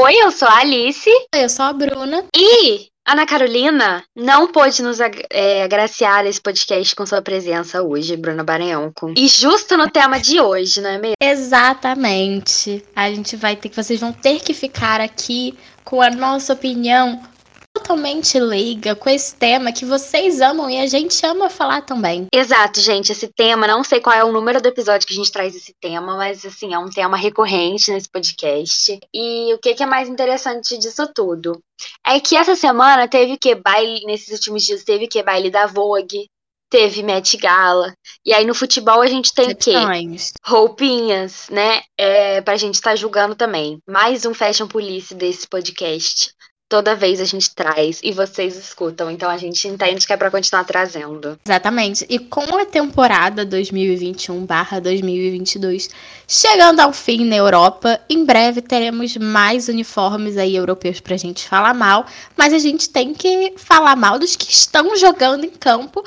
Oi, eu sou a Alice. Oi, eu sou a Bruna. E Ana Carolina não pôde nos é, agraciar esse podcast com sua presença hoje, Bruna Baranhonco. E justo no tema de hoje, não é mesmo? Exatamente. A gente vai ter que. Vocês vão ter que ficar aqui com a nossa opinião totalmente leiga com esse tema que vocês amam e a gente ama falar também. Exato, gente. Esse tema, não sei qual é o número do episódio que a gente traz esse tema, mas assim, é um tema recorrente nesse podcast. E o que, que é mais interessante disso tudo? É que essa semana teve que baile, nesses últimos dias, teve que baile da Vogue, teve Met Gala. E aí no futebol a gente tem o quê? Roupinhas, né? É, pra gente estar tá julgando também. Mais um Fashion Police desse podcast toda vez a gente traz e vocês escutam. Então a gente entende que é para continuar trazendo. Exatamente. E com a temporada 2021/2022 chegando ao fim na Europa, em breve teremos mais uniformes aí europeus pra gente falar mal, mas a gente tem que falar mal dos que estão jogando em campo.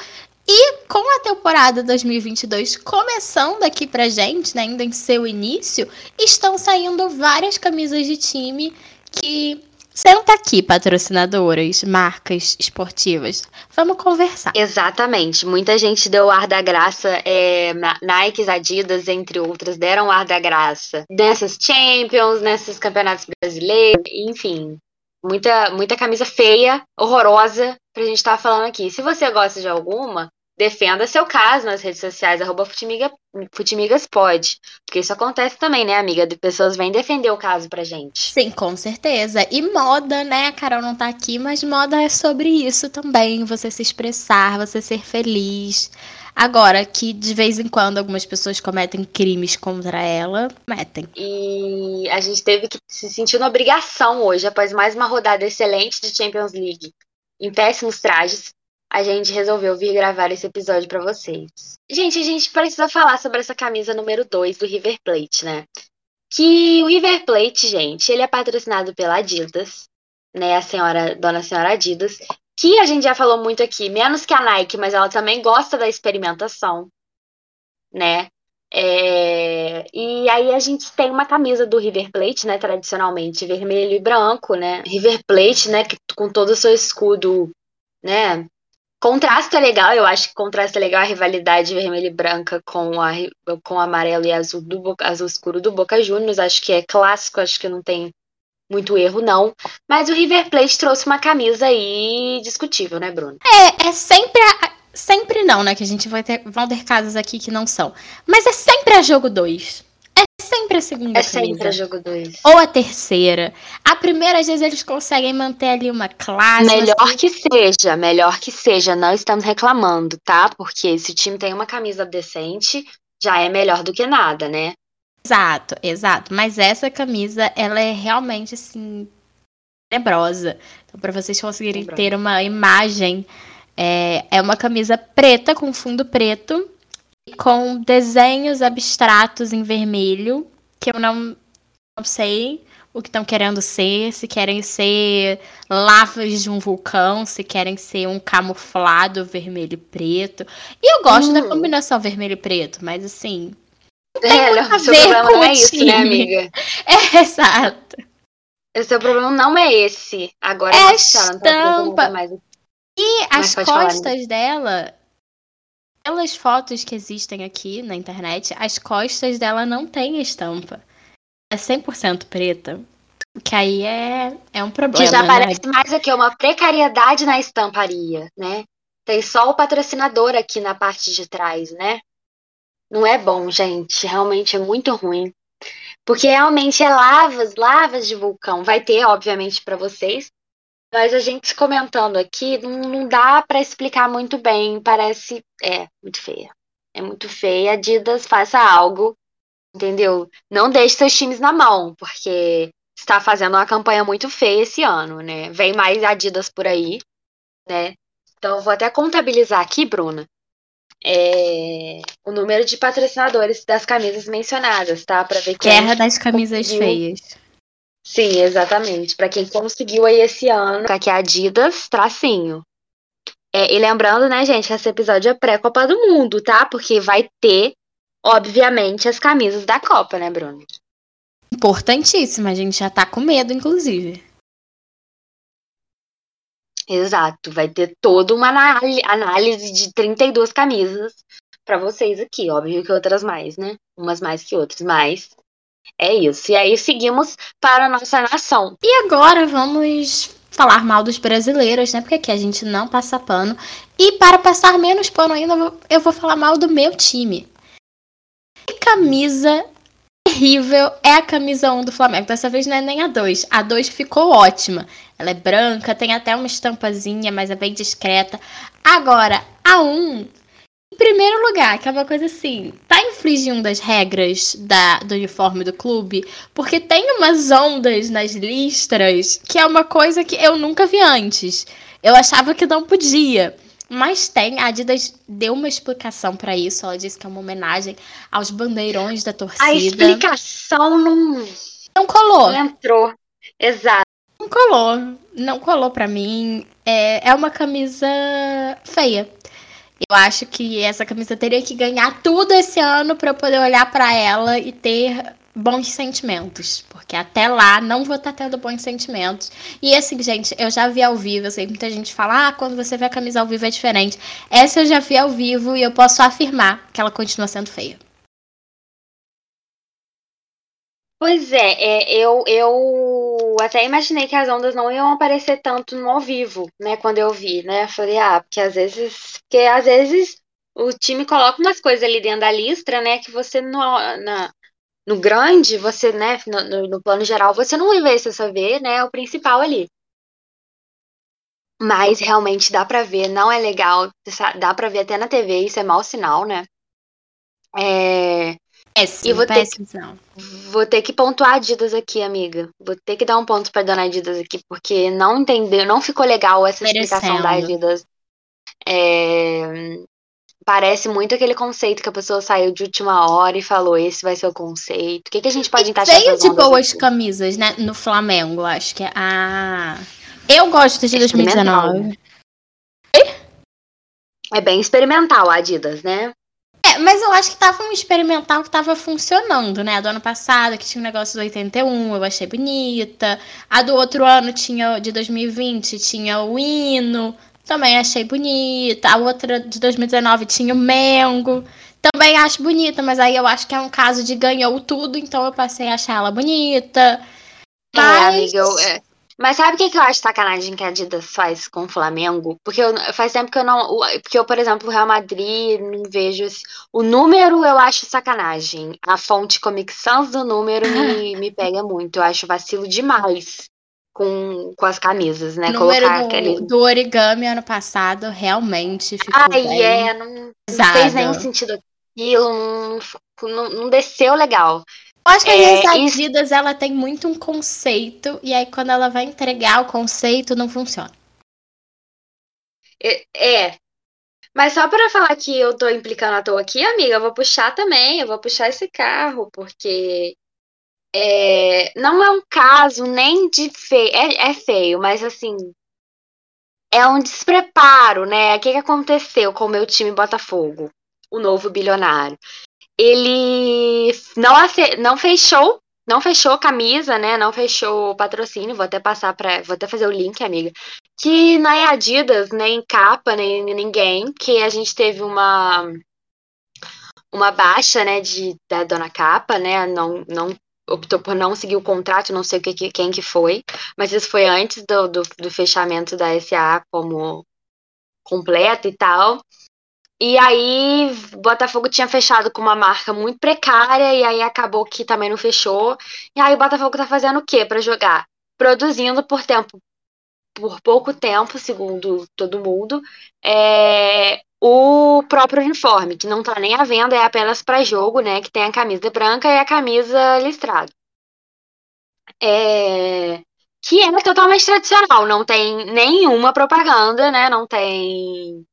E com a temporada 2022 começando aqui pra gente, né, ainda em seu início, estão saindo várias camisas de time que Senta aqui, patrocinadoras, marcas esportivas. Vamos conversar. Exatamente. Muita gente deu ar da graça. É, Nike, Adidas, entre outras, deram ar da graça nessas Champions, nesses campeonatos brasileiros, enfim. Muita, muita camisa feia, horrorosa, pra gente estar tá falando aqui. Se você gosta de alguma, defenda seu caso nas redes sociais, arroba Futimiga, Futimigas pode. Porque isso acontece também, né, amiga? De pessoas vêm defender o caso pra gente. Sim, com certeza. E moda, né? A Carol não tá aqui, mas moda é sobre isso também. Você se expressar, você ser feliz. Agora, que de vez em quando algumas pessoas cometem crimes contra ela, metem. E a gente teve que se sentir na obrigação hoje, após mais uma rodada excelente de Champions League, em péssimos trajes, a gente resolveu vir gravar esse episódio para vocês. Gente, a gente precisa falar sobre essa camisa número 2 do River Plate, né? Que o River Plate, gente, ele é patrocinado pela Adidas, né? A senhora, dona senhora Adidas, que a gente já falou muito aqui, menos que a Nike, mas ela também gosta da experimentação, né? É, e aí a gente tem uma camisa do River Plate, né, tradicionalmente vermelho e branco, né? River Plate, né, com todo o seu escudo, né, Contraste é legal, eu acho que contraste é legal a rivalidade vermelha e branca com, a, com amarelo e azul, do, azul escuro do Boca Juniors. Acho que é clássico, acho que não tem muito erro, não. Mas o River Plate trouxe uma camisa aí discutível, né, Bruno? É, é sempre a, Sempre não, né? Que a gente vai ter, vão ter aqui que não são. Mas é sempre a jogo 2 sempre a segunda É sempre a jogo 2. Ou a terceira. A primeira, às vezes, eles conseguem manter ali uma classe. Melhor mas... que seja, melhor que seja. Não estamos reclamando, tá? Porque se o time tem uma camisa decente, já é melhor do que nada, né? Exato, exato. Mas essa camisa, ela é realmente, assim, tenebrosa. Então, para vocês conseguirem Tenebrosa. ter uma imagem, é, é uma camisa preta com fundo preto com desenhos abstratos em vermelho, que eu não, não sei o que estão querendo ser, se querem ser lavas de um vulcão, se querem ser um camuflado vermelho e preto. E eu gosto da hum. combinação vermelho e preto, mas assim. Não tem é, muito a ver problema com não é isso, né, amiga? É, exato. O seu problema não é esse. Agora é a estampa. Mais... E as costas falar, dela pelas fotos que existem aqui na internet, as costas dela não têm estampa. É 100% preta. Que aí é, é um problema. Que já né? parece mais aqui uma precariedade na estamparia, né? Tem só o patrocinador aqui na parte de trás, né? Não é bom, gente. Realmente é muito ruim. Porque realmente é lavas, lavas de vulcão. Vai ter, obviamente, para vocês. Mas a gente comentando aqui, não, não dá para explicar muito bem. Parece. É, muito feia. É muito feia. Adidas, faça algo. Entendeu? Não deixe seus times na mão, porque está fazendo uma campanha muito feia esse ano, né? Vem mais Adidas por aí, né? Então, eu vou até contabilizar aqui, Bruna, é, o número de patrocinadores das camisas mencionadas, tá? Para ver quem Guerra das camisas feias. Sim, exatamente. Para quem conseguiu aí esse ano, aqui é Adidas, tracinho. É, e lembrando, né, gente, que esse episódio é pré-Copa do Mundo, tá? Porque vai ter, obviamente, as camisas da Copa, né, Bruno? Importantíssima, a gente já tá com medo, inclusive. Exato, vai ter toda uma análise de 32 camisas para vocês aqui, óbvio que outras mais, né? Umas mais que outras, mas é isso. E aí seguimos para a nossa nação. E agora vamos falar mal dos brasileiros, né? Porque aqui a gente não passa pano. E para passar menos pano ainda, eu vou falar mal do meu time. Que camisa terrível é a camisa 1 do Flamengo. Dessa vez não é nem a 2. A 2 ficou ótima. Ela é branca, tem até uma estampazinha, mas é bem discreta. Agora, a 1 em primeiro lugar, que é uma coisa assim, tá infringindo as regras da, do uniforme do clube, porque tem umas ondas nas listras que é uma coisa que eu nunca vi antes. Eu achava que não podia. Mas tem, a Adidas deu uma explicação para isso. Ela disse que é uma homenagem aos bandeirões da torcida. A explicação não. Não colou. Não entrou. Exato. Não colou. Não colou para mim. É, é uma camisa feia. Eu acho que essa camisa teria que ganhar tudo esse ano para eu poder olhar para ela e ter bons sentimentos. Porque até lá não vou estar tá tendo bons sentimentos. E assim, gente, eu já vi ao vivo. Eu sei que muita gente fala, ah, quando você vê a camisa ao vivo é diferente. Essa eu já vi ao vivo e eu posso afirmar que ela continua sendo feia. Pois é, é, eu, eu até imaginei que as ondas não iam aparecer tanto no ao vivo, né, quando eu vi, né? Falei, ah, porque às vezes, porque às vezes o time coloca umas coisas ali dentro da listra, né, que você no, na, no grande, você, né, no, no plano geral, você não ver, você só vê, né, o principal ali. Mas realmente dá pra ver, não é legal, dá pra ver até na TV, isso é mau sinal, né? É, Péssimo, e vou péssimo. Ter que, vou ter que pontuar Adidas aqui, amiga. Vou ter que dar um ponto pra dona Adidas aqui, porque não entendeu, não ficou legal essa Merecendo. explicação da Adidas. É, parece muito aquele conceito que a pessoa saiu de última hora e falou: esse vai ser o conceito. O que, que a gente pode e encaixar Veio de boas aqui? camisas, né? No Flamengo, acho que é. Ah. Eu gosto de 2019. É bem experimental a Adidas, né? É, mas eu acho que tava um experimental que tava funcionando, né? A do ano passado, que tinha um negócio do 81, eu achei bonita. A do outro ano tinha, de 2020, tinha o hino, também achei bonita. A outra de 2019 tinha o Mengo. Também acho bonita, mas aí eu acho que é um caso de ganhou tudo, então eu passei a achar ela bonita. Mas... É, amiga, eu, é, mas sabe o que, que eu acho sacanagem que a Adidas faz com o Flamengo? Porque eu, faz tempo que eu não. Porque eu, por exemplo, o Real Madrid, não vejo. Esse, o número eu acho sacanagem. A fonte Comic Sans do número me, me pega muito. Eu acho vacilo demais com, com as camisas, né? O número Colocar do, aquele... do origami ano passado realmente ficou. Ai, bem é, não, não fez nenhum sentido aquilo, não, não, não desceu legal. Eu acho que é, a Adidas isso... ela tem muito um conceito e aí quando ela vai entregar o conceito não funciona. É, é. Mas só para falar que eu tô implicando à toa aqui, amiga, eu vou puxar também, eu vou puxar esse carro, porque é, não é um caso nem de feio, é, é feio, mas assim, é um despreparo, né? O que, que aconteceu com o meu time Botafogo, o novo bilionário? Ele não, não fechou, não fechou camisa, né? Não fechou patrocínio. Vou até passar para, vou até fazer o link, amiga. Que não é Adidas, nem capa, nem ninguém, que a gente teve uma uma baixa, né, de da dona capa, né? Não não optou por não seguir o contrato, não sei o que, quem que foi, mas isso foi antes do, do, do fechamento da SA como completa e tal. E aí, Botafogo tinha fechado com uma marca muito precária, e aí acabou que também não fechou. E aí, o Botafogo tá fazendo o quê para jogar? Produzindo por tempo, por pouco tempo, segundo todo mundo, é, o próprio uniforme, que não tá nem à venda, é apenas para jogo, né? Que tem a camisa branca e a camisa listrada. É, que é totalmente tradicional, não tem nenhuma propaganda, né? Não tem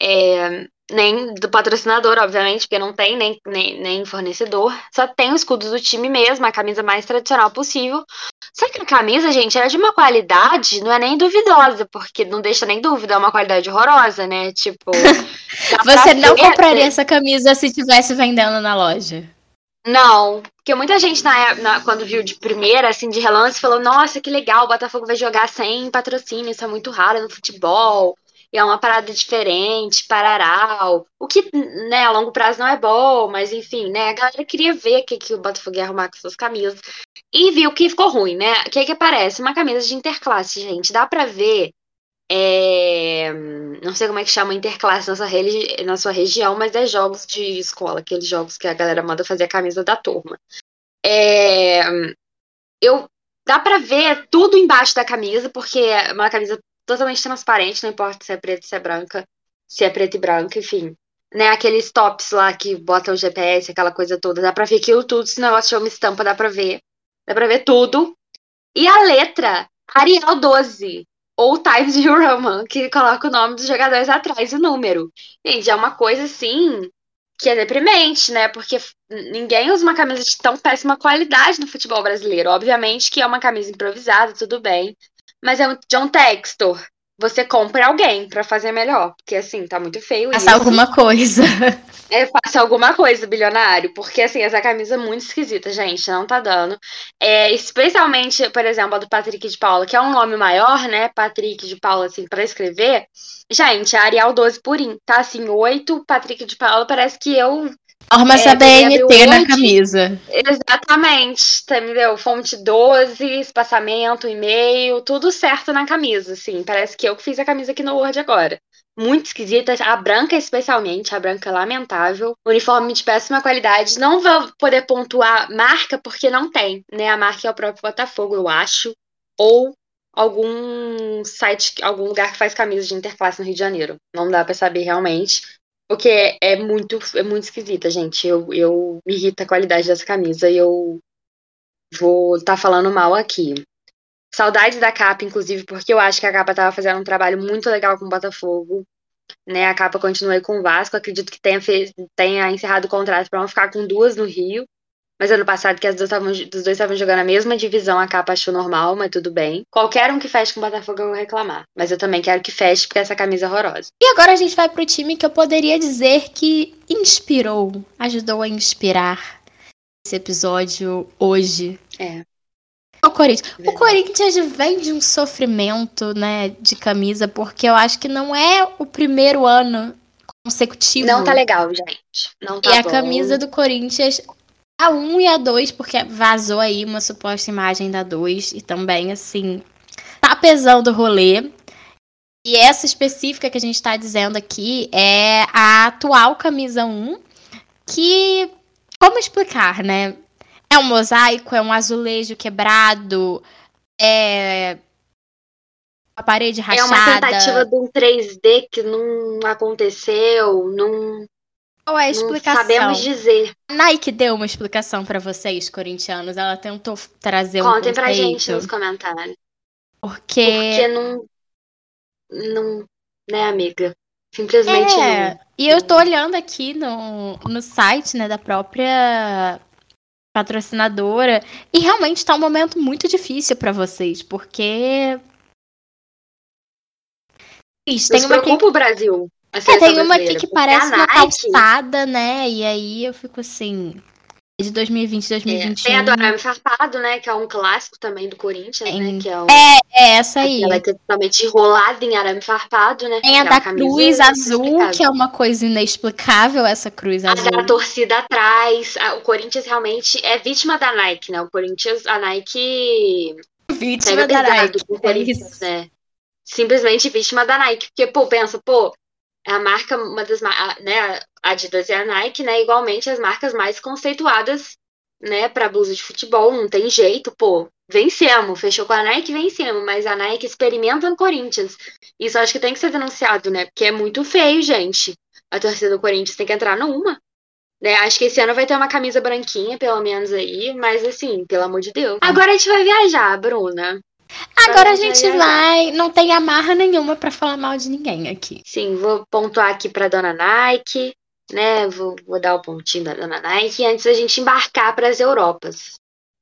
é, nem do patrocinador, obviamente, porque não tem nem, nem, nem, fornecedor. Só tem o escudo do time mesmo, a camisa mais tradicional possível. Só que a camisa, gente, é de uma qualidade, não é nem duvidosa, porque não deixa nem dúvida, é uma qualidade horrorosa, né? Tipo. Você não compraria essa camisa se tivesse vendendo na loja? Não, porque muita gente na, na, quando viu de primeira, assim, de relance, falou: Nossa, que legal, o Botafogo vai jogar sem patrocínio, isso é muito raro no futebol, é uma parada diferente, pararau. O que, né, a longo prazo não é bom, mas enfim, né, a galera queria ver o que, que o Botafogo ia arrumar com suas camisas. E viu que ficou ruim, né? O que que aparece? Uma camisa de interclasse, gente. Dá pra ver é, não sei como é que chama interclasse na sua, na sua região, mas é jogos de escola, aqueles jogos que a galera manda fazer a camisa da turma. É, eu dá para ver tudo embaixo da camisa, porque é uma camisa totalmente transparente, não importa se é preta, se é branca, se é preta e branca, enfim. Né, aqueles tops lá que botam o GPS, aquela coisa toda, dá pra ver aquilo tudo, se o negócio uma estampa, dá pra ver. Dá pra ver tudo. E a letra, Arial 12 ou Times New Roman, que coloca o nome dos jogadores atrás o número. Gente, é uma coisa assim que é deprimente, né? Porque ninguém usa uma camisa de tão péssima qualidade no futebol brasileiro. Obviamente que é uma camisa improvisada, tudo bem. Mas é um John Textor. Você compra alguém para fazer melhor. Porque assim, tá muito feio. Faça alguma coisa. É, faça alguma coisa, bilionário. Porque, assim, essa camisa é muito esquisita, gente. Não tá dando. É, especialmente, por exemplo, a do Patrick de Paula, que é um nome maior, né? Patrick de Paula, assim, pra escrever. Gente, a Arial 12 purim. Tá assim, 8, Patrick de Paula, parece que eu Forma essa é, BNT na camisa. Exatamente, entendeu? Fonte 12, espaçamento, e-mail, tudo certo na camisa, assim. Parece que eu que fiz a camisa aqui no Word agora muito esquisita. A branca, especialmente, a branca lamentável. Uniforme de péssima qualidade. Não vou poder pontuar marca, porque não tem, né? A marca é o próprio Botafogo, eu acho. Ou algum site, algum lugar que faz camisas de interclasse no Rio de Janeiro. Não dá para saber realmente. Porque é muito, é muito esquisita, gente. Eu, eu me irrita a qualidade dessa camisa e eu vou estar tá falando mal aqui. Saudades da capa, inclusive, porque eu acho que a capa estava fazendo um trabalho muito legal com o Botafogo. Né, a capa continua com o Vasco. Acredito que tenha, fez, tenha encerrado o contrato para não ficar com duas no Rio. Mas ano passado, que as duas tavam, os dois estavam jogando a mesma divisão, a capa achou normal, mas tudo bem. Qualquer um que feche com o Botafogo eu vou reclamar. Mas eu também quero que feche, porque essa camisa é horrorosa. E agora a gente vai pro time que eu poderia dizer que inspirou, ajudou a inspirar esse episódio hoje. É. O Corinthians. O Corinthians vem de um sofrimento, né, de camisa, porque eu acho que não é o primeiro ano consecutivo. Não tá legal, gente. Não tá E a bom. camisa do Corinthians, a 1 e a 2, porque vazou aí uma suposta imagem da 2, e também, assim, tá pesando o rolê. E essa específica que a gente tá dizendo aqui é a atual camisa 1, que. Como explicar, né? É um mosaico, é um azulejo quebrado, é a parede rachada. É uma tentativa de um 3D que não aconteceu, não. Qual é a explicação? Não sabemos dizer. A Nike deu uma explicação para vocês, corintianos. Ela tentou trazer Contem um Contem pra gente nos comentários. Porque. Porque não. Não. Né, amiga? Simplesmente é, não. E eu tô olhando aqui no, no site, né, da própria patrocinadora. E realmente está um momento muito difícil para vocês, porque. Isso, tem uma aqui... o Brasil. É, tem uma aqui que parece uma calçada, né? E aí eu fico assim. É de 2020, 2021. É, tem a do Arame Farpado, né? Que é um clássico também do Corinthians, tem, né? Que é, é, é, essa aí. Ela é totalmente enrolada em arame farpado, né? Tem a é da cruz azul, que é uma coisa inexplicável, essa cruz a azul. A torcida atrás. O Corinthians realmente é vítima da Nike, né? O Corinthians, a Nike. Vítima da Nike. O Corinthians, né? Simplesmente vítima da Nike. Porque, pô, pensa, pô, a marca, uma das né, a Adidas e a Nike, né, igualmente as marcas mais conceituadas, né, para blusa de futebol, não tem jeito, pô. Vencemos, fechou com a Nike, vencemos, mas a Nike experimenta no Corinthians. Isso acho que tem que ser denunciado, né? Porque é muito feio, gente. A torcida do Corinthians tem que entrar numa. Né? Acho que esse ano vai ter uma camisa branquinha, pelo menos aí, mas assim, pelo amor de Deus. Agora a gente vai viajar, Bruna. Agora a gente vai, não tem amarra nenhuma para falar mal de ninguém aqui. Sim, vou pontuar aqui para dona Nike, né? Vou, vou dar o pontinho da dona Nike antes da gente embarcar para as Europas,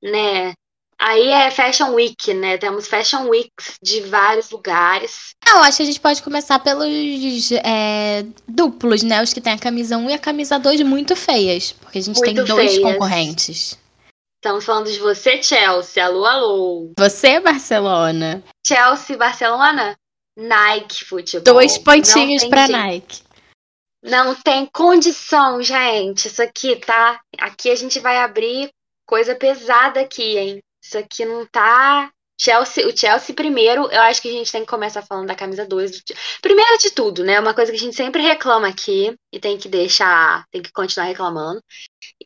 né? Aí é Fashion Week, né? Temos Fashion Weeks de vários lugares. Eu acho que a gente pode começar pelos é, duplos, né? Os que tem a camisa 1 e a camisa 2 muito feias. Porque a gente muito tem dois feias. concorrentes. Estamos falando de você, Chelsea. Alô, alô. Você, Barcelona. Chelsea, Barcelona. Nike Futebol. Dois pontinhos para Nike. Não tem condição, gente. Isso aqui, tá? Aqui a gente vai abrir coisa pesada aqui, hein? Isso aqui não tá. Chelsea, o Chelsea primeiro, eu acho que a gente tem que começar falando da camisa 2. Primeiro de tudo, né? Uma coisa que a gente sempre reclama aqui e tem que deixar, tem que continuar reclamando.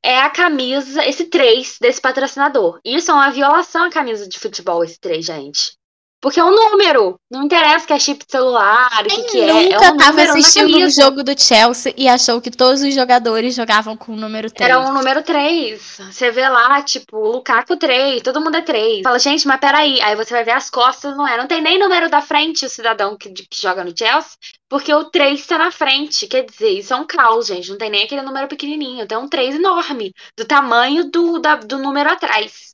É a camisa, esse 3 desse patrocinador. Isso é uma violação à camisa de futebol, esse 3, gente. Porque é um número. Não interessa que é chip de celular, o que, que é. é um tava assistindo o jogo do Chelsea e achou que todos os jogadores jogavam com o número 3. Era um número 3. Você vê lá, tipo, Lukaku 3, todo mundo é 3. Fala, gente, mas peraí. Aí você vai ver as costas, não é. Não tem nem número da frente o cidadão que, que joga no Chelsea, porque o 3 tá na frente. Quer dizer, isso é um caos, gente. Não tem nem aquele número pequenininho. Tem um 3 enorme, do tamanho do, da, do número atrás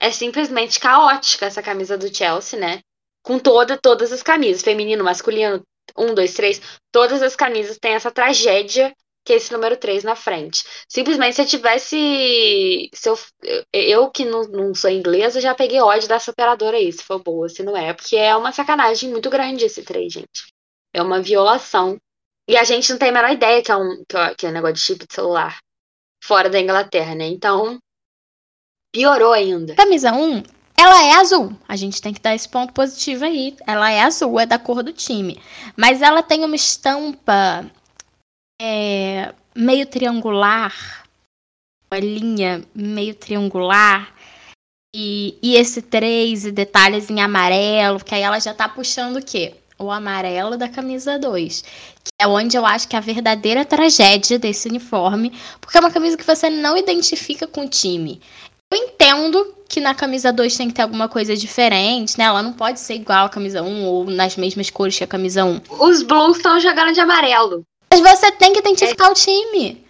é simplesmente caótica essa camisa do Chelsea, né? Com toda, todas as camisas, feminino, masculino, um, dois, três, todas as camisas têm essa tragédia que é esse número 3 na frente. Simplesmente se eu tivesse. Se eu, eu que não, não sou inglesa, já peguei ódio dessa operadora aí, se for boa, se não é. Porque é uma sacanagem muito grande esse 3, gente. É uma violação. E a gente não tem a menor ideia que é um, que é, é um negócio de chip de celular fora da Inglaterra, né? Então, Piorou ainda. Camisa 1, ela é azul. A gente tem que dar esse ponto positivo aí. Ela é azul, é da cor do time. Mas ela tem uma estampa é, meio triangular. Uma linha meio triangular. E, e esse 3 e detalhes em amarelo, que aí ela já tá puxando o quê? O amarelo da camisa 2. Que é onde eu acho que é a verdadeira tragédia desse uniforme. Porque é uma camisa que você não identifica com o time. Entendo que na camisa 2 tem que ter alguma coisa diferente, né? Ela não pode ser igual à camisa 1 um, ou nas mesmas cores que a camisa 1. Um. Os Blues estão jogando de amarelo. Mas você tem que identificar é. o time.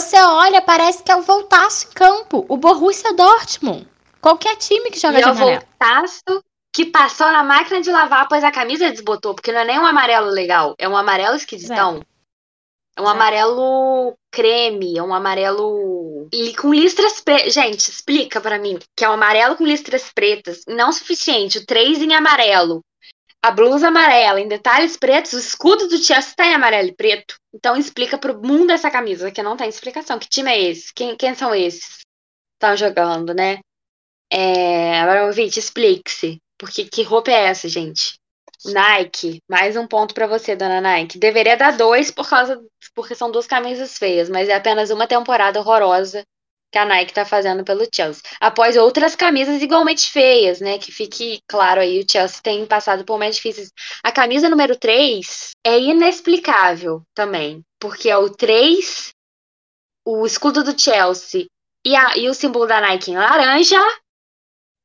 Você olha, parece que é o Voltaço em campo. O Borussia Dortmund. Qualquer time que joga e de amarelo. É o Voltaço que passou na máquina de lavar, pois a camisa desbotou. Porque não é nem um amarelo legal. É um amarelo esquisitão. É. É um amarelo creme, é um amarelo com listras pretas. Gente, explica para mim que é um amarelo com listras pretas. Não o suficiente, o 3 em amarelo. A blusa amarela em detalhes pretos, o escudo do Chelsea tá em amarelo e preto. Então explica pro mundo essa camisa, que não tem explicação. Que time é esse? Quem, quem são esses? Estão jogando, né? É, Abramovich, explique-se. Porque que roupa é essa, gente? Nike, mais um ponto para você, dona Nike. Deveria dar dois por causa porque são duas camisas feias, mas é apenas uma temporada horrorosa que a Nike tá fazendo pelo Chelsea. Após outras camisas igualmente feias, né? Que fique claro aí, o Chelsea tem passado por mais difíceis. A camisa número 3 é inexplicável também, porque é o 3, o escudo do Chelsea e, a, e o símbolo da Nike em laranja,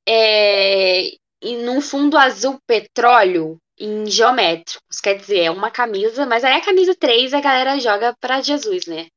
é, e num fundo azul petróleo em geométricos. Quer dizer, é uma camisa, mas aí a camisa 3 a galera joga para Jesus, né?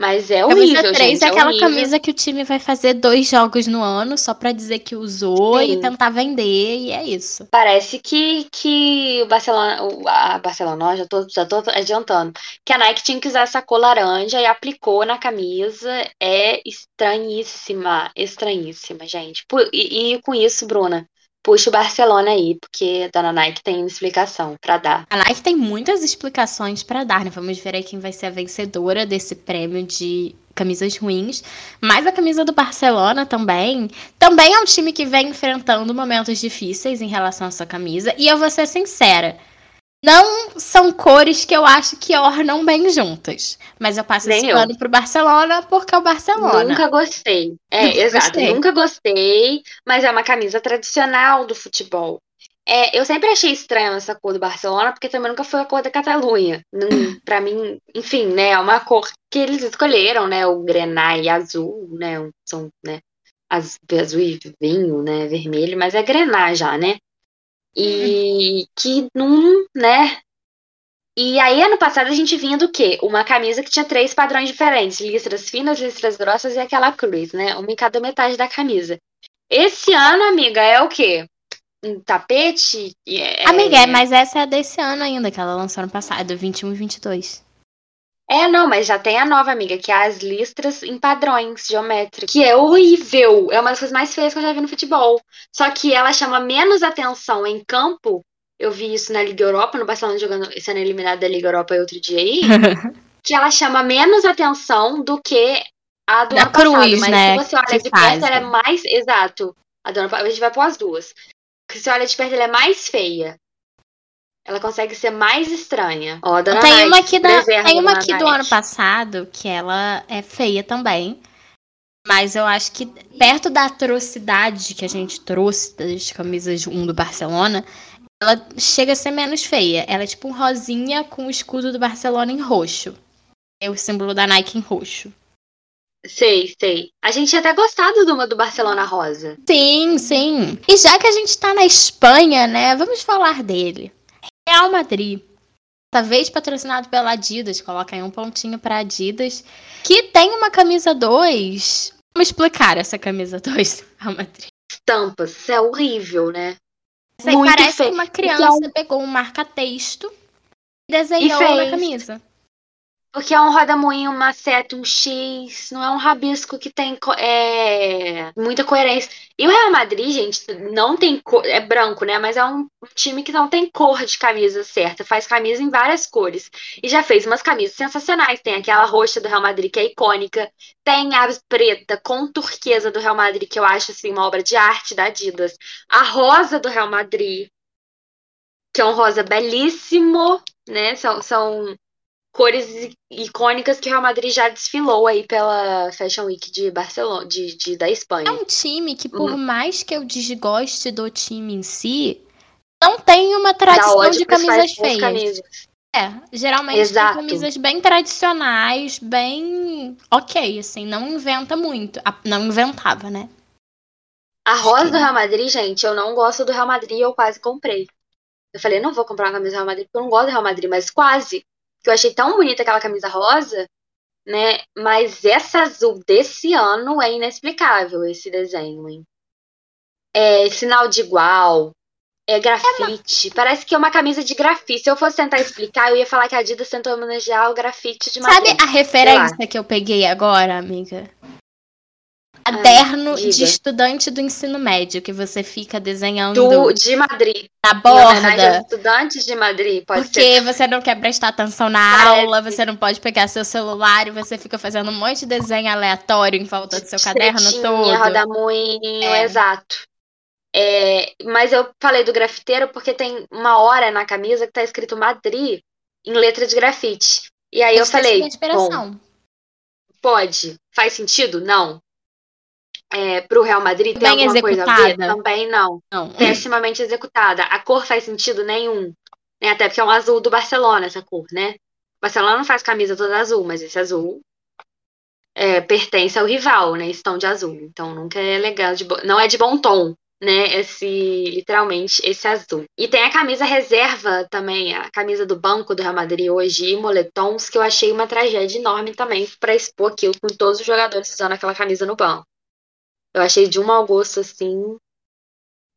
Mas é horrível, camisa 3 gente, é, é aquela horrível. camisa que o time vai fazer dois jogos no ano só para dizer que usou Sim. e tentar vender, e é isso. Parece que, que o Barcelona, a Barcelona, já tô, já tô adiantando, que a Nike tinha que usar essa cor laranja e aplicou na camisa. É estranhíssima, estranhíssima, gente. E, e com isso, Bruna, puxa o Barcelona aí, porque a dona Nike tem explicação para dar. A Nike tem muitas explicações para dar, né? Vamos ver aí quem vai ser a vencedora desse prêmio de camisas ruins, mas a camisa do Barcelona também, também é um time que vem enfrentando momentos difíceis em relação à sua camisa, e eu vou ser sincera, não são cores que eu acho que ornam bem juntas. Mas eu passo Nem esse eu. pano pro Barcelona porque é o Barcelona. Nunca gostei. É, Nunca exato. Gostei. Nunca gostei, mas é uma camisa tradicional do futebol. É, eu sempre achei estranha essa cor do Barcelona, porque também nunca foi a cor da Catalunha. Para mim, enfim, né, é uma cor que eles escolheram, né, o grenai azul, né, são, né, azul e vinho, né, vermelho, mas é grená já, né? E que não, né? E aí, ano passado, a gente vinha do quê? Uma camisa que tinha três padrões diferentes: listras finas, listras grossas e aquela cruz, né? Uma em cada metade da camisa. Esse ano, amiga, é o quê? Um tapete? É... Amiga, é, mas essa é desse ano ainda, que ela lançou ano passado, 21 e 22. É, não, mas já tem a nova, amiga, que é as listras em padrões geométricos. Que é horrível. É uma das coisas mais feias que eu já vi no futebol. Só que ela chama menos atenção em campo. Eu vi isso na Liga Europa, no Barcelona jogando, sendo eliminado da Liga Europa outro dia aí. que ela chama menos atenção do que a do da ano Cruz, passado. Mas né, se você olha de perto, ela é mais. Exato. A do ano, a gente vai pôr as duas. Se você olha de perto, ela é mais feia. Ela consegue ser mais estranha. Ó, Dona tem uma aqui, da, tem uma aqui do ano passado que ela é feia também. Mas eu acho que perto da atrocidade que a gente trouxe das camisas 1 do Barcelona, ela chega a ser menos feia. Ela é tipo um rosinha com o escudo do Barcelona em roxo. É o símbolo da Nike em roxo. Sei, sei. A gente tinha até gostado de uma do Barcelona Rosa. Sim, sim. E já que a gente tá na Espanha, né, vamos falar dele. Real Madrid. Talvez patrocinado pela Adidas, coloca aí um pontinho para Adidas, que tem uma camisa 2. Vamos explicar essa camisa 2 Real Madrid. Estampas, isso é horrível, né? Isso Muito parece feio. que uma criança é um... pegou um marca-texto e desenhou e na camisa. Porque é um roda-moinho, uma seta, um X, não é um rabisco que tem é, muita coerência. E o Real Madrid, gente, não tem cor, é branco, né? Mas é um time que não tem cor de camisa certa, faz camisa em várias cores. E já fez umas camisas sensacionais. Tem aquela roxa do Real Madrid, que é icônica. Tem a preta com turquesa do Real Madrid, que eu acho assim, uma obra de arte da Adidas. A rosa do Real Madrid, que é um rosa belíssimo, né? São, são cores icônicas que o Real Madrid já desfilou aí pela Fashion Week de Barcelona, de, de da Espanha. É um time que, por uhum. mais que eu desgoste do time em si, não tem uma tradição de camisas feias. Camisas. É, geralmente Exato. tem camisas bem tradicionais, bem ok, assim, não inventa muito. Não inventava, né? A rosa que... do Real Madrid, gente, eu não gosto do Real Madrid, eu quase comprei. Eu falei, não vou comprar uma camisa do Real Madrid porque eu não gosto do Real Madrid, mas quase que eu achei tão bonita aquela camisa rosa, né? Mas essa azul desse ano é inexplicável, esse desenho, hein? É sinal de igual, é grafite. É uma... Parece que é uma camisa de grafite. Se eu fosse tentar explicar, eu ia falar que a Adidas tentou homenagear o grafite de Madrid. Sabe a referência que eu peguei agora, amiga? Caderno ah, de estudante do ensino médio, que você fica desenhando. Do, de Madrid. Na borda. Estudantes de Madrid, pode Porque ser. você não quer prestar atenção na aula, você não pode pegar seu celular e você fica fazendo um monte de desenho aleatório em volta do seu caderno todo. Rodamuinho, é. exato. É, mas eu falei do grafiteiro porque tem uma hora na camisa que tá escrito Madrid em letra de grafite. E aí eu, eu falei. Bom, pode. Faz sentido? Não é, para o Real Madrid tem Bem alguma executada. coisa a ver? Também não. não. Pessimamente executada. A cor faz sentido nenhum. Né? Até porque é um azul do Barcelona, essa cor, né? O Barcelona não faz camisa toda azul, mas esse azul é, pertence ao rival, né? Estão de azul. Então nunca é legal, de não é de bom tom, né? Esse, literalmente, esse azul. E tem a camisa reserva também, a camisa do banco do Real Madrid hoje, e moletons, que eu achei uma tragédia enorme também para expor aquilo com todos os jogadores usando aquela camisa no banco. Eu achei de um mau gosto, assim.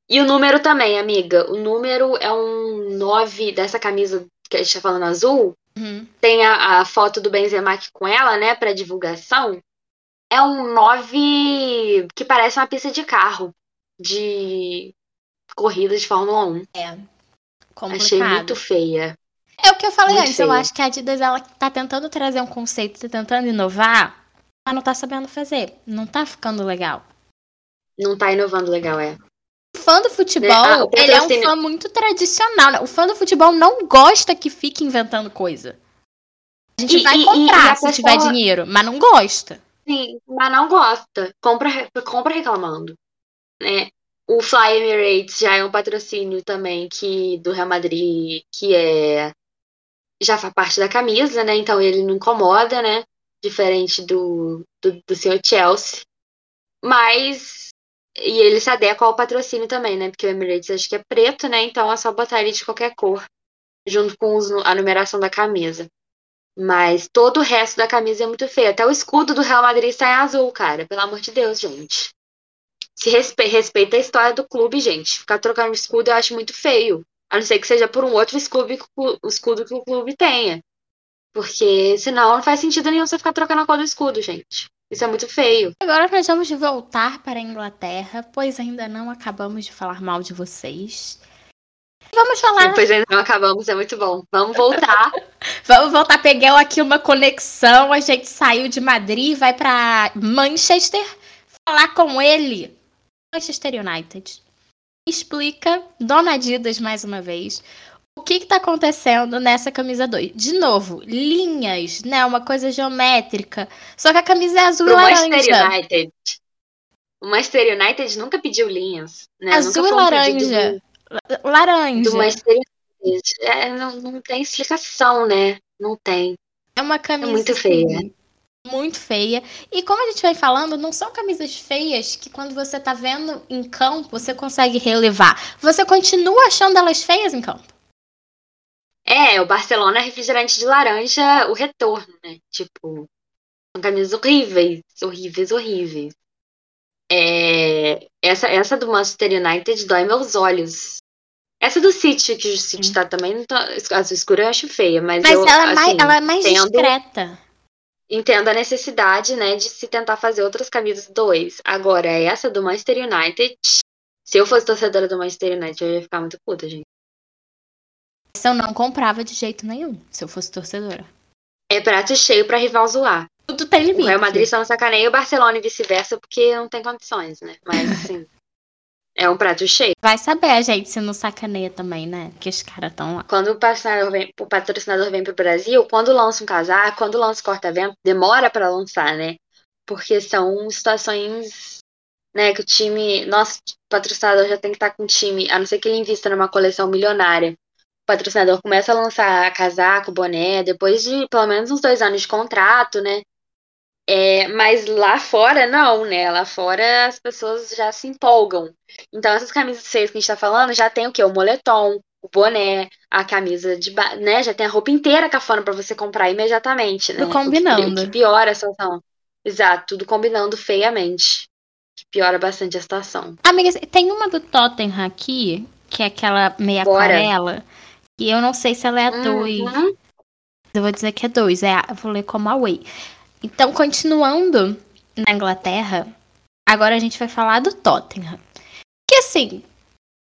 E o número também, amiga. O número é um 9 dessa camisa que a gente tá falando azul. Uhum. Tem a, a, foto do Benzema aqui com ela, né, pra divulgação. É um 9 que parece uma pista de carro. De corrida de Fórmula 1. É. Complicado. Achei muito feia. É o que eu falei muito antes. Feia. Eu acho que a Adidas ela tá tentando trazer um conceito, tá tentando inovar, mas não tá sabendo fazer. Não tá ficando legal não tá inovando legal, é. O fã do futebol, ah, ele é um fã muito tradicional. Né? O fã do futebol não gosta que fique inventando coisa. A gente e, vai e, comprar e se pessoa... tiver dinheiro, mas não gosta. Sim, mas não gosta. Compra, compra reclamando. Né? O Fly Emirates já é um patrocínio também que do Real Madrid, que é já faz parte da camisa, né? Então ele não incomoda, né? Diferente do, do, do seu Chelsea. Mas e ele se adequa ao patrocínio também, né? Porque o Emirates acho que é preto, né? Então é só botar ele de qualquer cor, junto com os, a numeração da camisa. Mas todo o resto da camisa é muito feio. Até o escudo do Real Madrid está em azul, cara. Pelo amor de Deus, gente. se respe respeita a história do clube, gente. Ficar trocando escudo eu acho muito feio. A não ser que seja por um outro escudo escudo que o clube tenha. Porque senão não faz sentido nenhum você ficar trocando a cor do escudo, gente. Isso é muito feio. Agora nós vamos voltar para a Inglaterra, pois ainda não acabamos de falar mal de vocês. Vamos falar. Pois ainda não acabamos, é muito bom. Vamos voltar. vamos voltar. Peguei aqui uma conexão. A gente saiu de Madrid, vai para Manchester falar com ele. Manchester United. Explica, Dona Adidas mais uma vez, o que está acontecendo nessa camisa 2? De novo, linhas, né? Uma coisa geométrica. Só que a camisa é azul Pro e laranja. Manchester United. O Manchester United nunca pediu linhas. Né? Azul e laranja. Um laranja. Do Manchester United. É, não, não tem explicação, né? Não tem. É uma camisa. É muito feia. Assim, muito feia. E como a gente vai falando, não são camisas feias que quando você tá vendo em campo, você consegue relevar. Você continua achando elas feias em campo. É, o Barcelona é refrigerante de laranja, o retorno, né? Tipo, são camisas horríveis, horríveis, horríveis. É, essa, essa do Manchester United dói meus olhos. Essa do City, que o City tá também, tá, azul escuro eu acho feia, mas, mas eu, ela, é mais, assim, ela é mais entendo, discreta. Entendo a necessidade, né, de se tentar fazer outras camisas dois. Agora, essa do Manchester United, se eu fosse torcedora do Manchester United, eu ia ficar muito puta, gente. Eu não comprava de jeito nenhum, se eu fosse torcedora. É prato cheio pra rival zoar. Tudo tem limite. O Real Madrid só não sacaneia o Barcelona e vice-versa, porque não tem condições, né? Mas, assim, é um prato cheio. Vai saber a gente se não sacaneia também, né? Que os caras estão lá. Quando o patrocinador, vem, o patrocinador vem pro Brasil, quando lança um casaco, quando lança um corta-vento, demora para lançar, né? Porque são situações né, que o time, nosso patrocinador já tem que estar com o time, a não ser que ele invista numa coleção milionária patrocinador começa a lançar casaco, boné, depois de pelo menos uns dois anos de contrato, né? É, mas lá fora, não, né? Lá fora as pessoas já se empolgam. Então, essas camisas feias que a gente tá falando já tem o quê? O moletom, o boné, a camisa de né? Já tem a roupa inteira cafona para você comprar imediatamente, né? Tudo combinando. O que, piora a situação. Exato, tudo combinando feiamente. Que piora bastante a situação. Amiga, tem uma do Tottenham aqui, que é aquela meia Bora. aquarela e eu não sei se ela é a 2. Uhum. Eu vou dizer que é 2. É eu vou ler como away. Então, continuando na Inglaterra, agora a gente vai falar do Tottenham. Que assim,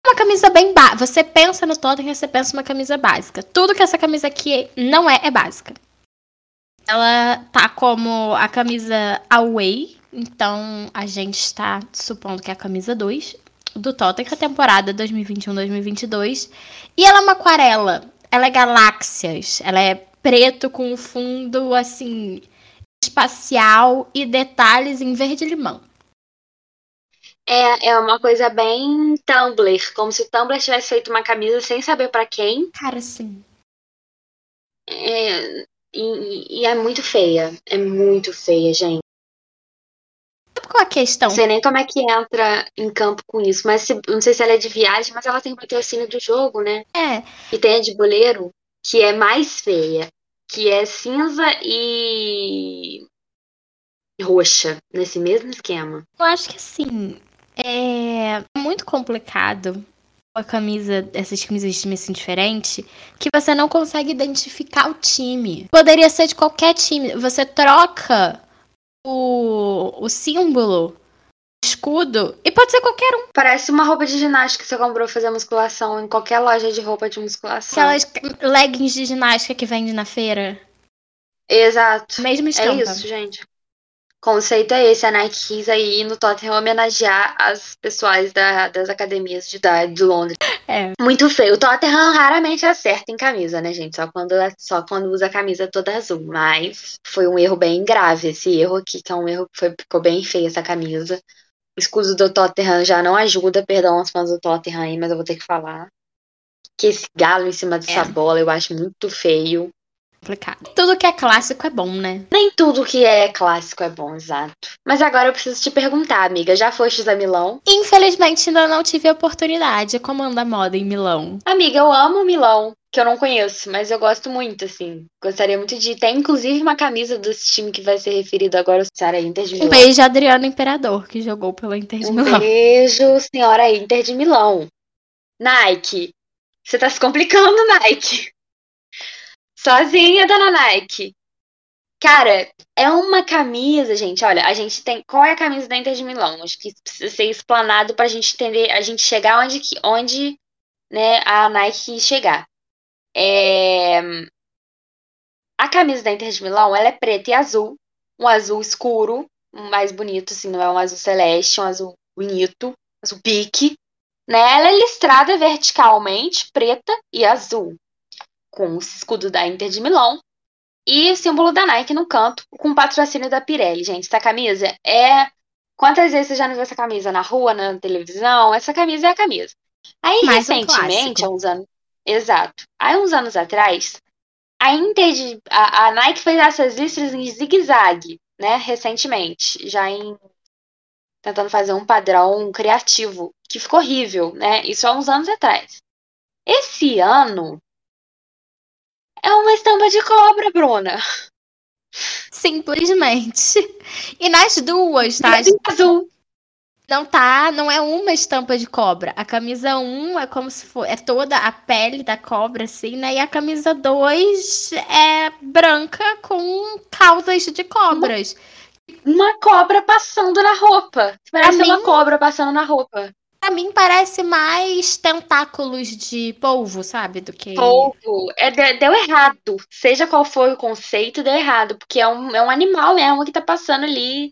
uma camisa bem básica. Você pensa no Tottenham, você pensa uma camisa básica. Tudo que essa camisa aqui não é, é básica. Ela tá como a camisa away. Então, a gente está supondo que é a camisa 2 do Tottenham, a temporada 2021-2022. E ela é uma aquarela. Ela é galáxias. Ela é preto com fundo, assim, espacial e detalhes em verde-limão. É, é uma coisa bem Tumblr, como se o Tumblr tivesse feito uma camisa sem saber para quem. Cara, sim. É, e, e, é muito feia. É muito feia, gente qual a questão? Não sei nem como é que entra em campo com isso, mas se, não sei se ela é de viagem, mas ela tem o patrocínio do jogo, né? É. E tem a de boleiro, que é mais feia, que é cinza e roxa, nesse mesmo esquema. Eu acho que assim, é muito complicado a camisa, essas camisas de time assim diferente, que você não consegue identificar o time. Poderia ser de qualquer time. Você troca o, o símbolo, escudo, e pode ser qualquer um. Parece uma roupa de ginástica que você comprou fazer musculação em qualquer loja de roupa de musculação. Aquelas leggings de ginástica que vende na feira. Exato. Mesmo estampa. É isso, gente conceito é esse, a Nike quis aí no Tottenham homenagear as pessoas da, das academias de, da, de Londres. É. Muito feio. O Tottenham raramente acerta em camisa, né, gente? Só quando, só quando usa a camisa toda azul. Mas foi um erro bem grave esse erro aqui, que é um erro que foi, ficou bem feio essa camisa. O escudo do Tottenham já não ajuda, perdão aos fãs do Tottenham aí, mas eu vou ter que falar. Que esse galo em cima dessa é. bola eu acho muito feio complicado. Tudo que é clássico é bom, né? Nem tudo que é clássico é bom, exato. Mas agora eu preciso te perguntar, amiga, já foste a Milão? Infelizmente ainda não tive a oportunidade. Como anda a moda em Milão? Amiga, eu amo Milão. que eu não conheço, mas eu gosto muito, assim. Gostaria muito de ter, inclusive, uma camisa desse time que vai ser referido agora, o Sara Inter de Milão. Um beijo, Adriano Imperador, que jogou pela Inter de Milão. Um beijo, senhora Inter de Milão. Nike, você tá se complicando, Nike. Sozinha, dona Nike. Cara, é uma camisa, gente. Olha, a gente tem. Qual é a camisa da Inter de Milão? Acho que precisa ser explanado pra gente entender, a gente chegar onde, onde né, a Nike chegar. É... A camisa da Inter de Milão, ela é preta e azul. Um azul escuro, mais bonito, assim, não é um azul celeste, um azul bonito, azul pique. Né? Ela é listrada verticalmente, preta e azul, com o escudo da Inter de Milão e o símbolo da Nike no canto, com o patrocínio da Pirelli. Gente, essa camisa é. Quantas vezes você já não viu essa camisa na rua, na televisão? Essa camisa é a camisa. Aí, Mais recentemente, um há uns anos. Exato. Aí, uns anos atrás, a Inter de, a, a Nike fez essas listras em zigue-zague, né? Recentemente. Já em. Tentando fazer um padrão criativo, que ficou horrível, né? Isso há uns anos atrás. Esse ano, é uma estampa de cobra, Bruna. Simplesmente. E nas duas, tá? azul. Não tá, não é uma estampa de cobra. A camisa 1 é como se for, é toda a pele da cobra, assim, né? E a camisa 2 é branca com caudas de cobras. Uma, uma cobra passando na roupa. Parece uma cobra passando na roupa. Pra mim parece mais tentáculos de polvo, sabe? Do que. Polvo. É, deu errado. Seja qual for o conceito, deu errado. Porque é um, é um animal mesmo que tá passando ali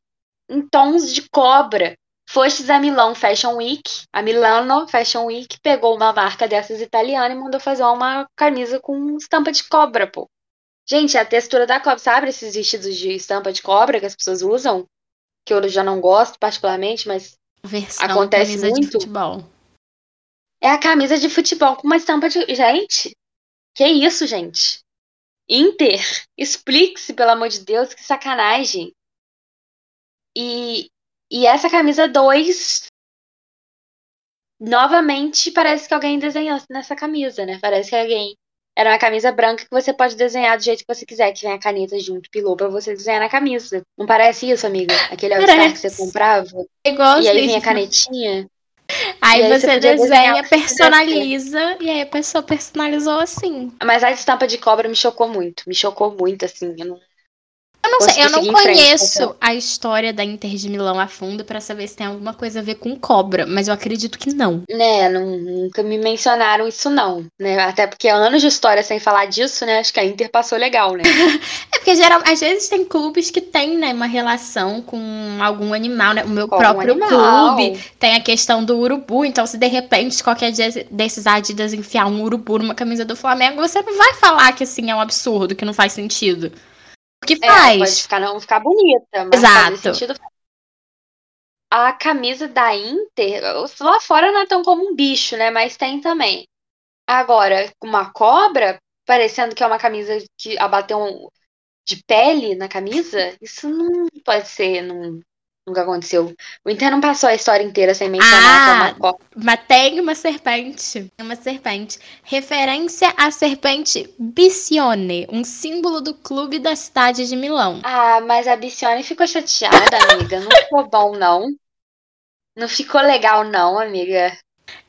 em tons de cobra. Fostes a Milão Fashion Week, a Milano Fashion Week, pegou uma marca dessas italiana e mandou fazer uma camisa com estampa de cobra, pô. Gente, a textura da cobra, sabe esses vestidos de estampa de cobra que as pessoas usam? Que eu já não gosto particularmente, mas Versão Acontece camisa muito. de futebol. É a camisa de futebol com uma estampa de. Gente, que isso, gente? Inter, explique-se, pelo amor de Deus, que sacanagem. E, e essa camisa 2, novamente, parece que alguém desenhou nessa camisa, né? Parece que alguém. Era uma camisa branca que você pode desenhar do jeito que você quiser, que vem a caneta junto, pilou pra você desenhar na camisa. Não parece isso, amiga? Aquele all que você comprava? É igual E aí vem a canetinha. Aí, aí, você, desenha, personaliza, e aí a pessoa personalizou assim. Mas a estampa de cobra me chocou muito. Me chocou muito, assim. Eu não, eu não sei, eu não conheço frente, a história da Inter de Milão a fundo para saber se tem alguma coisa a ver com cobra, mas eu acredito que não. Né, nunca me mencionaram isso não, né? Até porque anos de história sem falar disso, né? Acho que a Inter passou legal, né? é porque geral, às vezes tem clubes que tem, né, uma relação com algum animal, né? O meu com próprio clube tem a questão do urubu, então se de repente qualquer desses Adidas enfiar um urubu numa camisa do Flamengo, você não vai falar que assim é um absurdo, que não faz sentido. Que faz. É, pode ficar, não ficar bonita, mas Exato. sentido. A camisa da Inter, lá fora não é tão como um bicho, né? Mas tem também. Agora, uma cobra, parecendo que é uma camisa que abateu um, de pele na camisa, isso não pode ser, não, Nunca aconteceu. O Inter não passou a história inteira sem mencionar ah, que é uma. Mas tem uma serpente. Uma serpente. Referência à serpente Bicione, um símbolo do clube da cidade de Milão. Ah, mas a Bicione ficou chateada, amiga. Não ficou bom, não. Não ficou legal, não, amiga.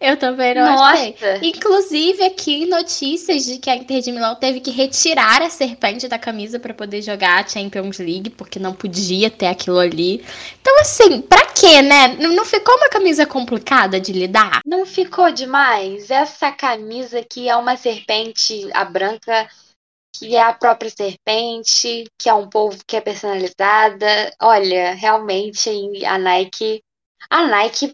Eu também não Nossa. achei. Inclusive, aqui notícias de que a Inter de Milão teve que retirar a serpente da camisa para poder jogar a Champions League, porque não podia ter aquilo ali. Então, assim, pra quê, né? Não ficou uma camisa complicada de lidar? Não ficou demais? Essa camisa que é uma serpente, a branca, que é a própria serpente, que é um povo que é personalizada. Olha, realmente a Nike. A Nike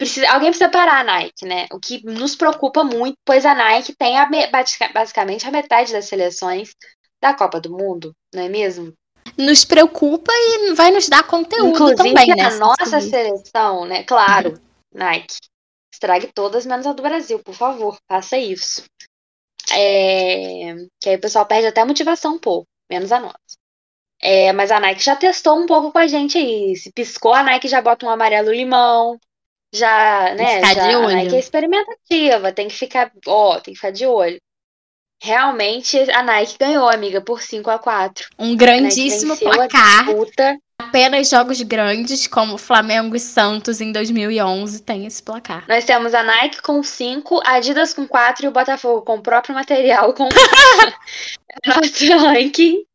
precisa, alguém precisa parar a Nike, né? O que nos preocupa muito, pois a Nike tem a, basicamente a metade das seleções da Copa do Mundo, não é mesmo? Nos preocupa e vai nos dar conteúdo Inclusive, também, né? a nossa seleção, né? Claro, Nike, estrague todas menos a do Brasil, por favor, faça isso. É... Que aí o pessoal perde até a motivação um pouco, menos a nossa. É, mas a Nike já testou um pouco com a gente aí. Se piscou, a Nike já bota um amarelo limão já, né? Ficar já, de olho. que é experimentativa, tem que ficar, ó, tem que ficar de olho. realmente a Nike ganhou, amiga, por 5 a 4 Um grandíssimo placar. Apenas jogos grandes, como Flamengo e Santos em 2011, tem esse placar. Nós temos a Nike com 5, a Adidas com 4 e o Botafogo com o próprio material com nosso ranking.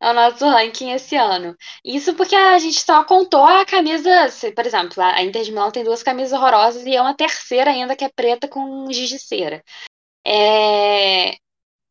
É o nosso ranking esse ano. Isso porque a gente só contou a camisa. Por exemplo, a Inter de Milão tem duas camisas horrorosas e é uma terceira ainda que é preta com giz de cera. É,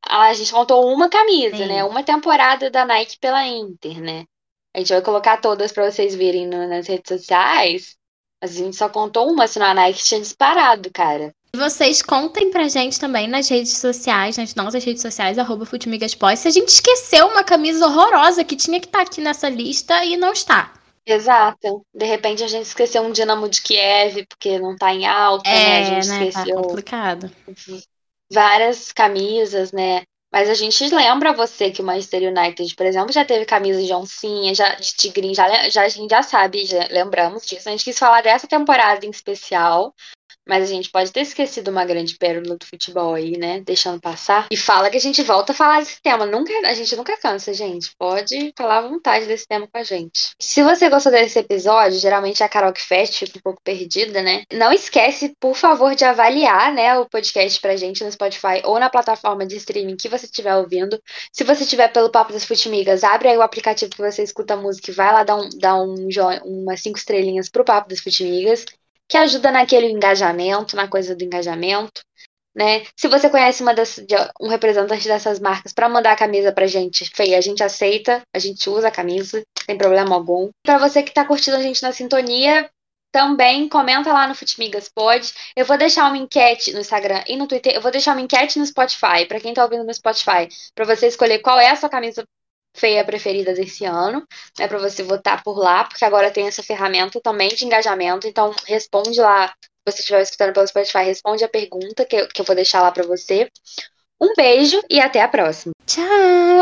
a gente contou uma camisa, Sim. né? Uma temporada da Nike pela Inter, né? A gente vai colocar todas para vocês verem nas redes sociais. Mas a gente só contou uma, senão a Nike tinha disparado, cara. E vocês contem pra gente também nas redes sociais, nas nossas redes sociais, arroba Futimigaspós, se a gente esqueceu uma camisa horrorosa que tinha que estar tá aqui nessa lista e não está. Exato. De repente a gente esqueceu um Dinamo de Kiev, porque não tá em alta, é, né? A gente né? Tá esqueceu. Tá complicado. Várias camisas, né? Mas a gente lembra você que o Manchester United, por exemplo, já teve camisa de oncinha, já, de tigrinho, já, já, a gente já sabe, já lembramos disso. A gente quis falar dessa temporada em especial, mas a gente pode ter esquecido uma grande pérola do futebol aí, né? Deixando passar. E fala que a gente volta a falar desse tema. Nunca, a gente nunca cansa, gente. Pode falar à vontade desse tema com a gente. Se você gostou desse episódio, geralmente a Carol que fecha fica um pouco perdida, né? Não esquece, por favor, de avaliar, né, o podcast pra gente no Spotify ou na plataforma de streaming que você estiver ouvindo. Se você estiver pelo Papo das Futimigas, abre aí o aplicativo que você escuta a música e vai lá dar, um, dar um, umas cinco estrelinhas pro Papo das Futimigas que ajuda naquele engajamento, na coisa do engajamento. Né? Se você conhece uma das, um representante dessas marcas para mandar a camisa pra gente, feia, a gente aceita, a gente usa a camisa, sem problema algum. Para você que tá curtindo a gente na sintonia, também comenta lá no Futimigas Pod. Eu vou deixar uma enquete no Instagram e no Twitter. Eu vou deixar uma enquete no Spotify, para quem tá ouvindo no Spotify, para você escolher qual é a sua camisa feia preferida desse ano, né, para você votar por lá, porque agora tem essa ferramenta também de engajamento, então responde lá, se você estiver escutando pelo Spotify, responde a pergunta que que eu vou deixar lá para você. Um beijo e até a próxima. Tchau!